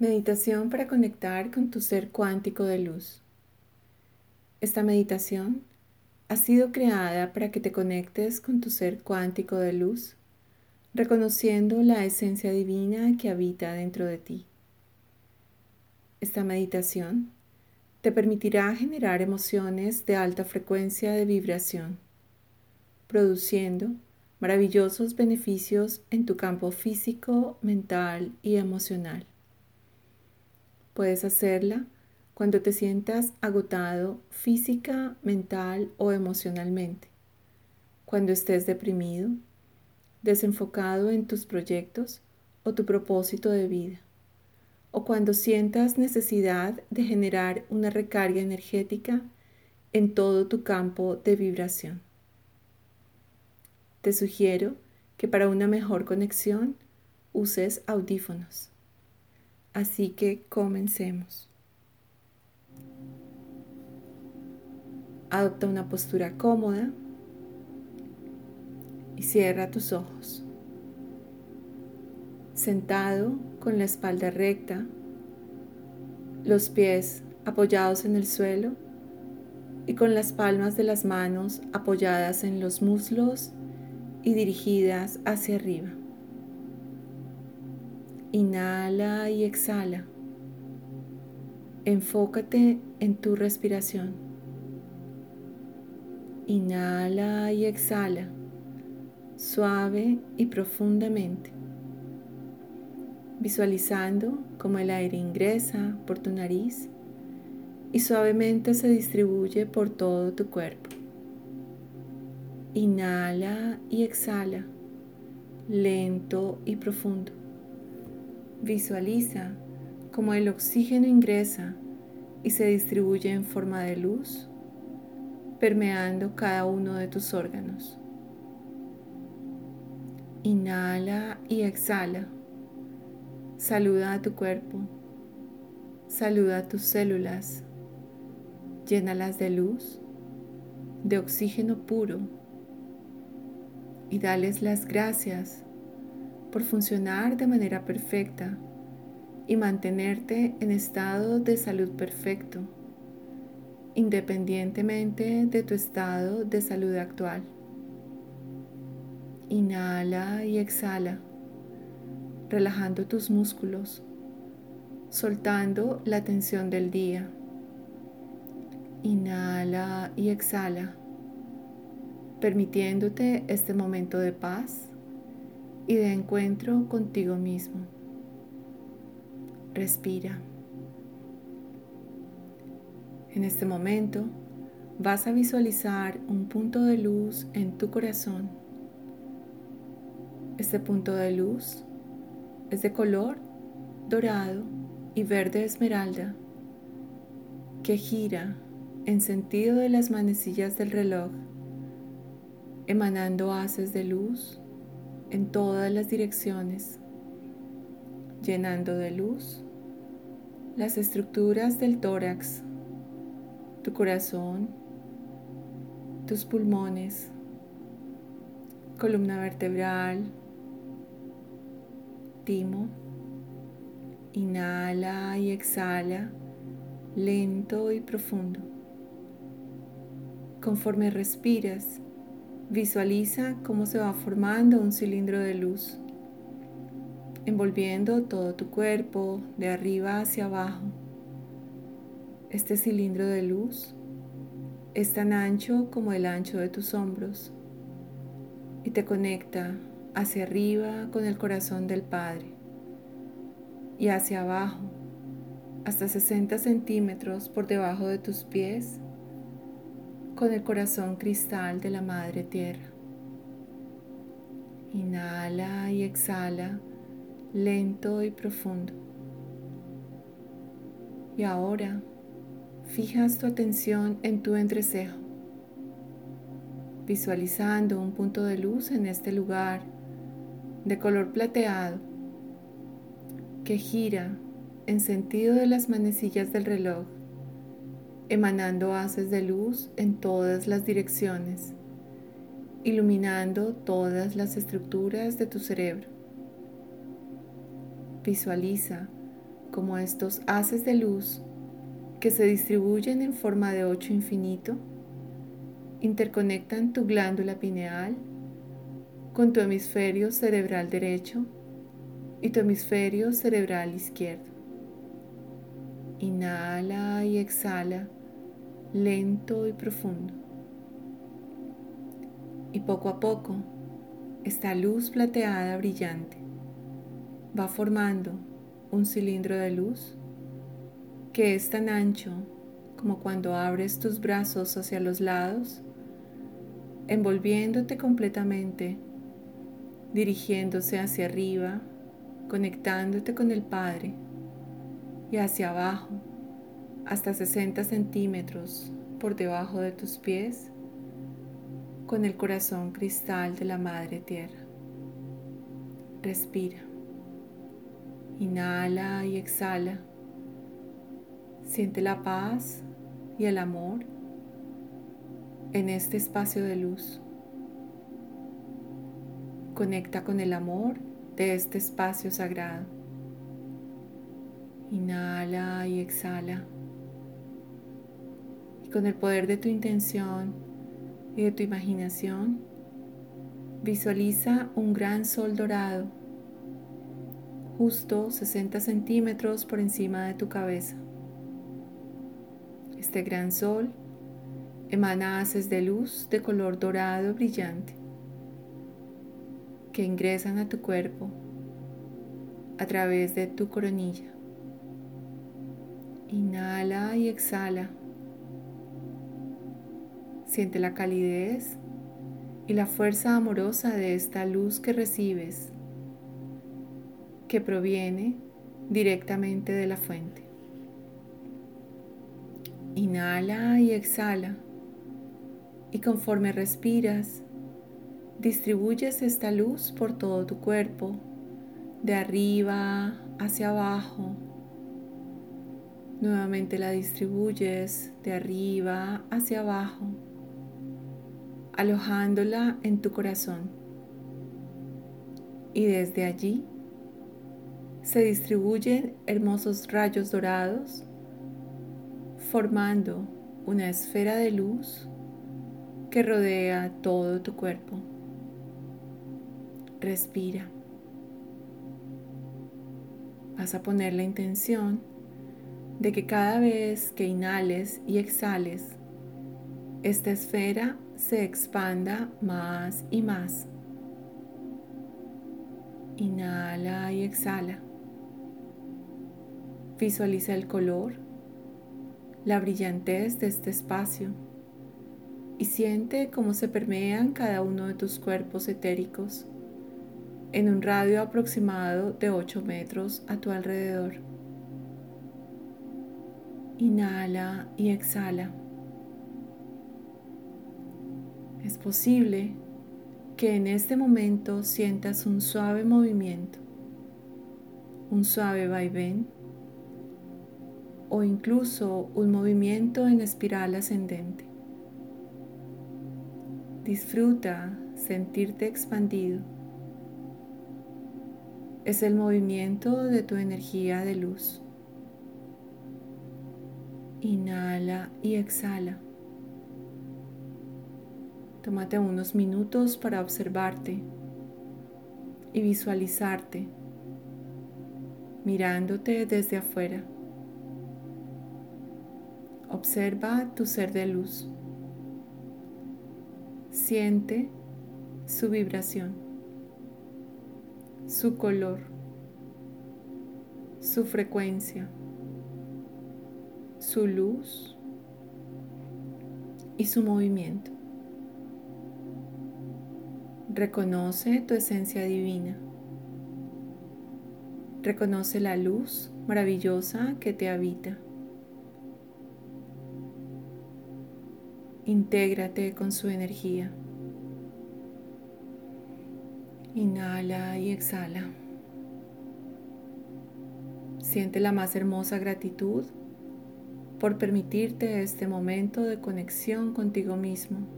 Meditación para conectar con tu ser cuántico de luz. Esta meditación ha sido creada para que te conectes con tu ser cuántico de luz, reconociendo la esencia divina que habita dentro de ti. Esta meditación te permitirá generar emociones de alta frecuencia de vibración, produciendo maravillosos beneficios en tu campo físico, mental y emocional. Puedes hacerla cuando te sientas agotado física, mental o emocionalmente, cuando estés deprimido, desenfocado en tus proyectos o tu propósito de vida, o cuando sientas necesidad de generar una recarga energética en todo tu campo de vibración. Te sugiero que para una mejor conexión uses audífonos. Así que comencemos. Adopta una postura cómoda y cierra tus ojos. Sentado con la espalda recta, los pies apoyados en el suelo y con las palmas de las manos apoyadas en los muslos y dirigidas hacia arriba. Inhala y exhala. Enfócate en tu respiración. Inhala y exhala, suave y profundamente, visualizando cómo el aire ingresa por tu nariz y suavemente se distribuye por todo tu cuerpo. Inhala y exhala, lento y profundo. Visualiza cómo el oxígeno ingresa y se distribuye en forma de luz, permeando cada uno de tus órganos. Inhala y exhala. Saluda a tu cuerpo. Saluda a tus células. Llénalas de luz, de oxígeno puro y dales las gracias por funcionar de manera perfecta y mantenerte en estado de salud perfecto, independientemente de tu estado de salud actual. Inhala y exhala, relajando tus músculos, soltando la tensión del día. Inhala y exhala, permitiéndote este momento de paz y de encuentro contigo mismo. Respira. En este momento vas a visualizar un punto de luz en tu corazón. Este punto de luz es de color dorado y verde esmeralda que gira en sentido de las manecillas del reloj, emanando haces de luz en todas las direcciones, llenando de luz las estructuras del tórax, tu corazón, tus pulmones, columna vertebral, timo. Inhala y exhala lento y profundo. Conforme respiras, Visualiza cómo se va formando un cilindro de luz, envolviendo todo tu cuerpo de arriba hacia abajo. Este cilindro de luz es tan ancho como el ancho de tus hombros y te conecta hacia arriba con el corazón del Padre y hacia abajo hasta 60 centímetros por debajo de tus pies con el corazón cristal de la Madre Tierra. Inhala y exhala lento y profundo. Y ahora fijas tu atención en tu entrecejo, visualizando un punto de luz en este lugar de color plateado que gira en sentido de las manecillas del reloj emanando haces de luz en todas las direcciones, iluminando todas las estructuras de tu cerebro. Visualiza como estos haces de luz que se distribuyen en forma de ocho infinito, interconectan tu glándula pineal con tu hemisferio cerebral derecho y tu hemisferio cerebral izquierdo. Inhala y exhala lento y profundo. Y poco a poco, esta luz plateada brillante va formando un cilindro de luz que es tan ancho como cuando abres tus brazos hacia los lados, envolviéndote completamente, dirigiéndose hacia arriba, conectándote con el Padre y hacia abajo hasta 60 centímetros por debajo de tus pies con el corazón cristal de la Madre Tierra. Respira. Inhala y exhala. Siente la paz y el amor en este espacio de luz. Conecta con el amor de este espacio sagrado. Inhala y exhala. Con el poder de tu intención y de tu imaginación, visualiza un gran sol dorado, justo 60 centímetros por encima de tu cabeza. Este gran sol emana haces de luz de color dorado brillante que ingresan a tu cuerpo a través de tu coronilla. Inhala y exhala. Siente la calidez y la fuerza amorosa de esta luz que recibes, que proviene directamente de la fuente. Inhala y exhala. Y conforme respiras, distribuyes esta luz por todo tu cuerpo, de arriba hacia abajo. Nuevamente la distribuyes de arriba hacia abajo, alojándola en tu corazón. Y desde allí se distribuyen hermosos rayos dorados, formando una esfera de luz que rodea todo tu cuerpo. Respira. Vas a poner la intención de que cada vez que inhales y exhales, esta esfera se expanda más y más. Inhala y exhala. Visualiza el color, la brillantez de este espacio y siente cómo se permean cada uno de tus cuerpos etéricos en un radio aproximado de 8 metros a tu alrededor. Inhala y exhala. Es posible que en este momento sientas un suave movimiento, un suave vaivén o incluso un movimiento en espiral ascendente. Disfruta sentirte expandido es el movimiento de tu energía de luz. Inhala y exhala. Tómate unos minutos para observarte y visualizarte mirándote desde afuera. Observa tu ser de luz. Siente su vibración su color, su frecuencia, su luz y su movimiento. Reconoce tu esencia divina. Reconoce la luz maravillosa que te habita. Intégrate con su energía. Inhala y exhala. Siente la más hermosa gratitud por permitirte este momento de conexión contigo mismo.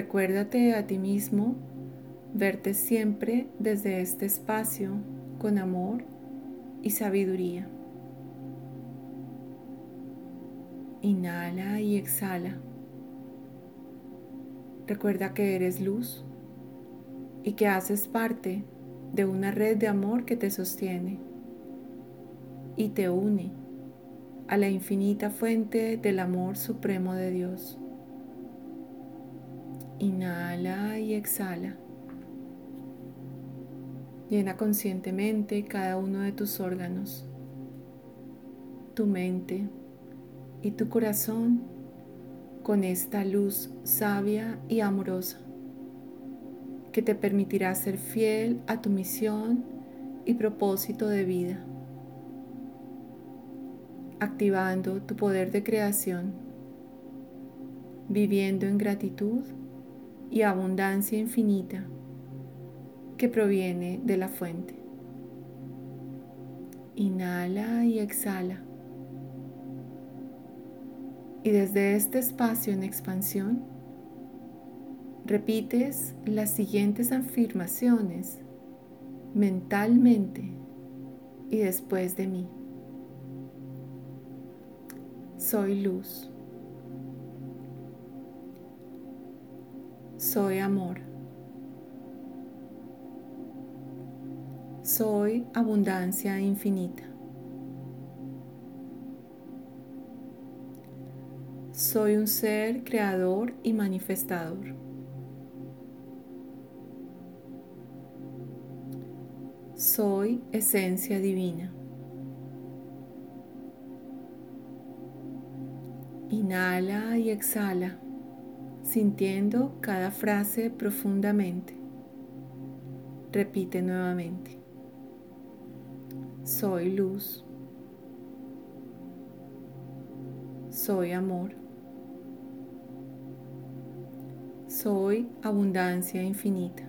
Recuérdate a ti mismo verte siempre desde este espacio con amor y sabiduría. Inhala y exhala. Recuerda que eres luz y que haces parte de una red de amor que te sostiene y te une a la infinita fuente del amor supremo de Dios. Inhala y exhala. Llena conscientemente cada uno de tus órganos, tu mente y tu corazón con esta luz sabia y amorosa que te permitirá ser fiel a tu misión y propósito de vida, activando tu poder de creación, viviendo en gratitud y abundancia infinita que proviene de la fuente. Inhala y exhala. Y desde este espacio en expansión, repites las siguientes afirmaciones mentalmente y después de mí. Soy luz. Soy amor. Soy abundancia infinita. Soy un ser creador y manifestador. Soy esencia divina. Inhala y exhala, sintiendo cada frase profundamente. Repite nuevamente. Soy luz. Soy amor. Soy abundancia infinita.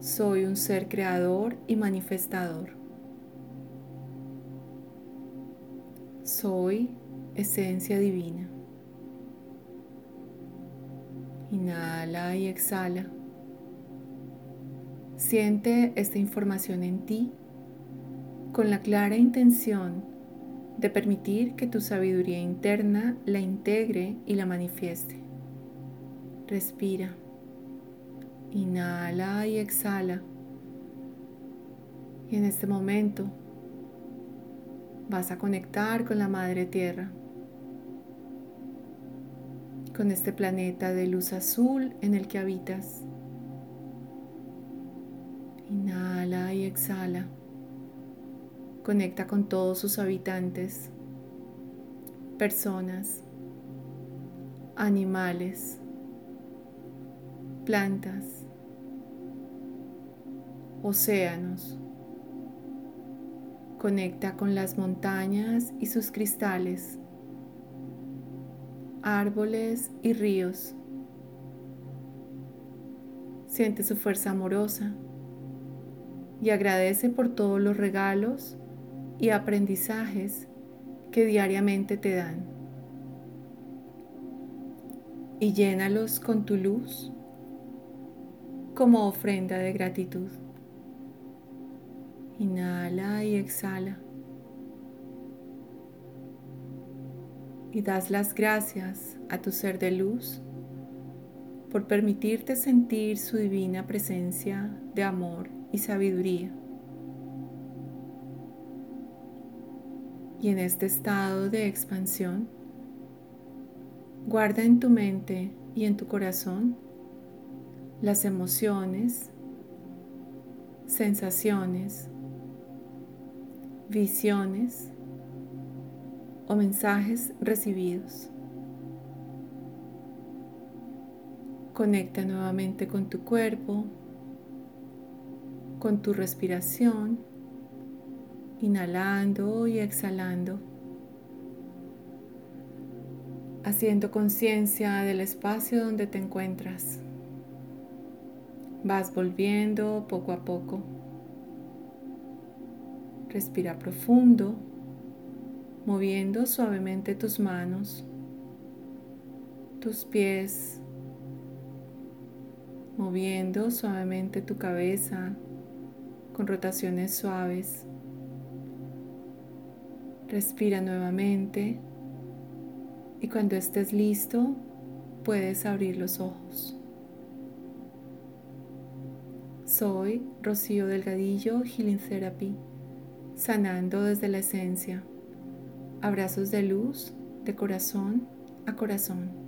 Soy un ser creador y manifestador. Soy esencia divina. Inhala y exhala. Siente esta información en ti con la clara intención de permitir que tu sabiduría interna la integre y la manifieste. Respira. Inhala y exhala. Y en este momento vas a conectar con la Madre Tierra, con este planeta de luz azul en el que habitas. Inhala y exhala. Conecta con todos sus habitantes, personas, animales, plantas, océanos. Conecta con las montañas y sus cristales, árboles y ríos. Siente su fuerza amorosa y agradece por todos los regalos y aprendizajes que diariamente te dan. Y llénalos con tu luz como ofrenda de gratitud. Inhala y exhala. Y das las gracias a tu ser de luz por permitirte sentir su divina presencia de amor y sabiduría. Y en este estado de expansión, guarda en tu mente y en tu corazón las emociones, sensaciones, visiones o mensajes recibidos. Conecta nuevamente con tu cuerpo, con tu respiración, inhalando y exhalando, haciendo conciencia del espacio donde te encuentras. Vas volviendo poco a poco. Respira profundo, moviendo suavemente tus manos, tus pies, moviendo suavemente tu cabeza con rotaciones suaves. Respira nuevamente y cuando estés listo puedes abrir los ojos. Soy Rocío Delgadillo, Healing Therapy, sanando desde la esencia. Abrazos de luz, de corazón a corazón.